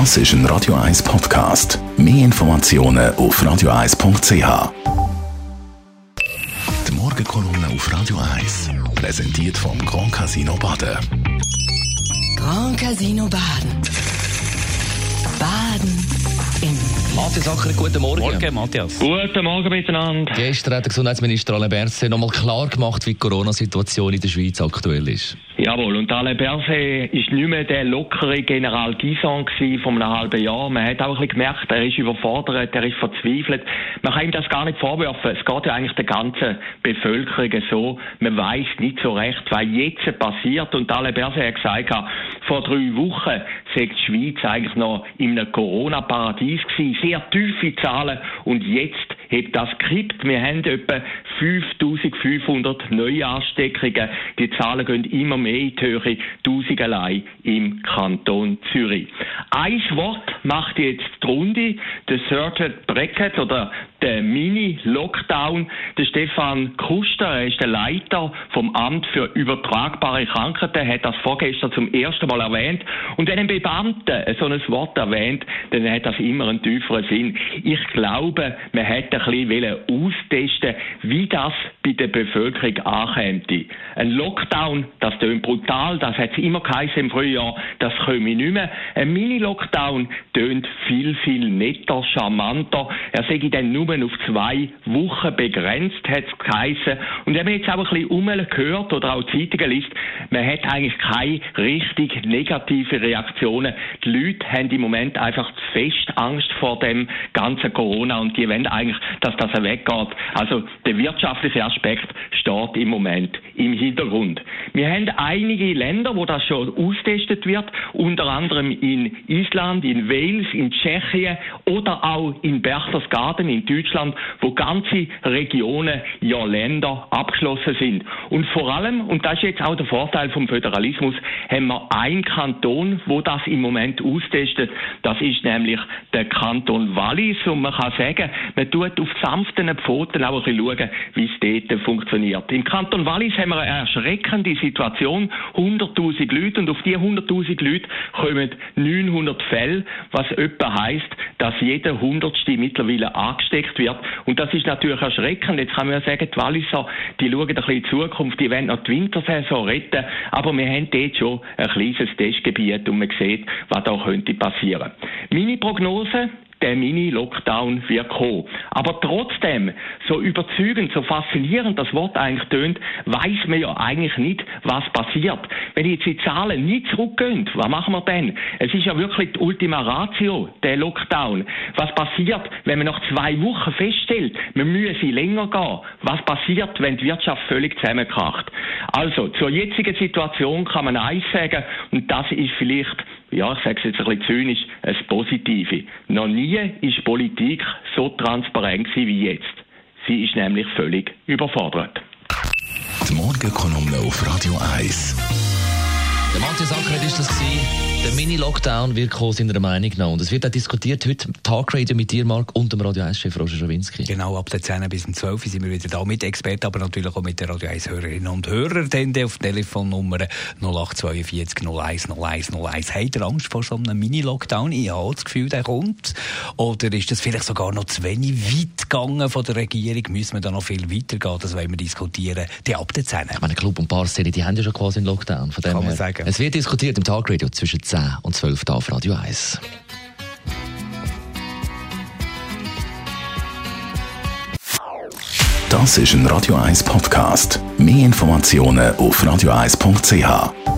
Das ist ein Radio 1 Podcast. Mehr Informationen auf radio1.ch. Die Morgenkolumne auf Radio 1 präsentiert vom Grand Casino Baden. Grand Casino Baden. Baden im Matthias Acker, guten Morgen. Morgen, Matthias. Guten Morgen miteinander. Gestern hat der Gesundheitsminister Alain Berset nochmal klar gemacht, wie die Corona-Situation in der Schweiz aktuell ist. Jawohl, und Alain Berset ist nicht mehr der lockere General Gison von einem halben Jahr. Man hat auch ein gemerkt, er ist überfordert, er ist verzweifelt. Man kann ihm das gar nicht vorwerfen. Es geht ja eigentlich der ganzen Bevölkerung so. Man weiß nicht so recht, was jetzt passiert. Und Alain Berset hat gesagt, vor drei Wochen sei die Schweiz eigentlich noch in einem Corona-Paradies gewesen. Sehr tiefe Zahlen. Und jetzt hat das gekippt. Wir haben etwa 5500 Neuansteckungen. Die Zahlen gehen immer mehr in die Höhe, tausend allein im Kanton Zürich. Ein Wort macht jetzt die Runde, der Third Bracket oder der Mini-Lockdown. Der Stefan Kuster, er ist der Leiter vom Amt für übertragbare Krankheiten, hat das vorgestern zum ersten Mal erwähnt. Und wenn ein Beamter so ein Wort erwähnt, dann hat das immer einen tieferen Sinn. Ich glaube, man hätte ein bisschen austesten wie das bei der Bevölkerung ankäme. Ein Lockdown, das tönt brutal, das hat es immer geheißen im Frühjahr, das komme ich nicht mehr. Ein Mini-Lockdown tönt viel, viel netter, charmanter. Er sage dann nur auf zwei Wochen begrenzt, hat es geheißen. Und wenn man jetzt auch ein bisschen umgehört oder auch Zeitungen liest, man hat eigentlich keine richtig negative Reaktionen. Die Leute haben im Moment einfach zu fest Angst vor dem ganzen Corona und die wollen eigentlich, dass das weggeht. Also der wirtschaftliche Aspekt steht im Moment im Hintergrund. Wir haben einige Länder, wo das schon austestet wird, unter anderem in Island, in Wales, in Tschechien oder auch in Berchtesgaden in Deutschland, wo ganze Regionen, ja Länder abgeschlossen sind. Und vor allem, und das ist jetzt auch der Vorteil vom Föderalismus, haben wir einen Kanton, wo das im Moment austestet. Das ist nämlich der Kanton Wallis. Und man kann sagen, man tut auf sanften Pfoten auch ein bisschen schauen, wie es dort funktioniert. Im Kanton Wallis haben wir eine erschreckende Situation. 100.000 Leute und auf diese 100.000 Leute kommen 900 Fälle, was etwa heisst, dass jeder Hundertste mittlerweile angesteckt wird. Und das ist natürlich erschreckend. Jetzt kann man ja sagen, die Walliser, die schauen ein bisschen in die Zukunft, die wollen noch die Wintersaison retten, aber wir haben dort schon ein kleines Testgebiet und man sieht, was da könnte passieren. Meine Prognose, der Mini-Lockdown wird kommen. Aber trotzdem, so überzeugend, so faszinierend das Wort eigentlich tönt, weiß man ja eigentlich nicht, was passiert. Wenn jetzt die Zahlen nicht zurückgehen, was machen wir denn? Es ist ja wirklich die Ultima Ratio, der Lockdown. Was passiert, wenn man nach zwei Wochen feststellt, wir müssen länger gehen? Was passiert, wenn die Wirtschaft völlig zusammenkracht? Also, zur jetzigen Situation kann man eins sagen, und das ist vielleicht ja, ich sage es jetzt ein bisschen zynisch, das Positive. Noch nie ist Politik so transparent wie jetzt. Sie ist nämlich völlig überfordert. Die Morgenkolumne auf Radio 1. Der Matthias Acker ist das gewesen. Der Mini-Lockdown wird kommen, seiner Meinung nach. Und es wird auch diskutiert heute im Talkradio mit dir, Marc, und dem Radio 1-Chef Roger Schawinski. Genau, ab der 10 bis 12 sind wir wieder da mit Experten, aber natürlich auch mit den Radio 1-Hörerinnen und Hörern. Dann auf Telefonnummer 0842 01 01 01. Habt ihr Angst vor so einem Mini-Lockdown? Ich habe das Gefühl, der kommt. Oder ist das vielleicht sogar noch zu wenig weit gegangen von der Regierung? Müssen wir da noch viel weiter gehen? Das wollen wir diskutieren. Die ab der 10. Ich meine, Club und Bar Szene, die haben ja schon quasi einen Lockdown. Von dem Kann man her. sagen. Es wird diskutiert im Talkradio zwischen 10 und 12 da auf Radio 1. Das ist ein Radio 1 Podcast. Mehr Informationen auf radio1.ch.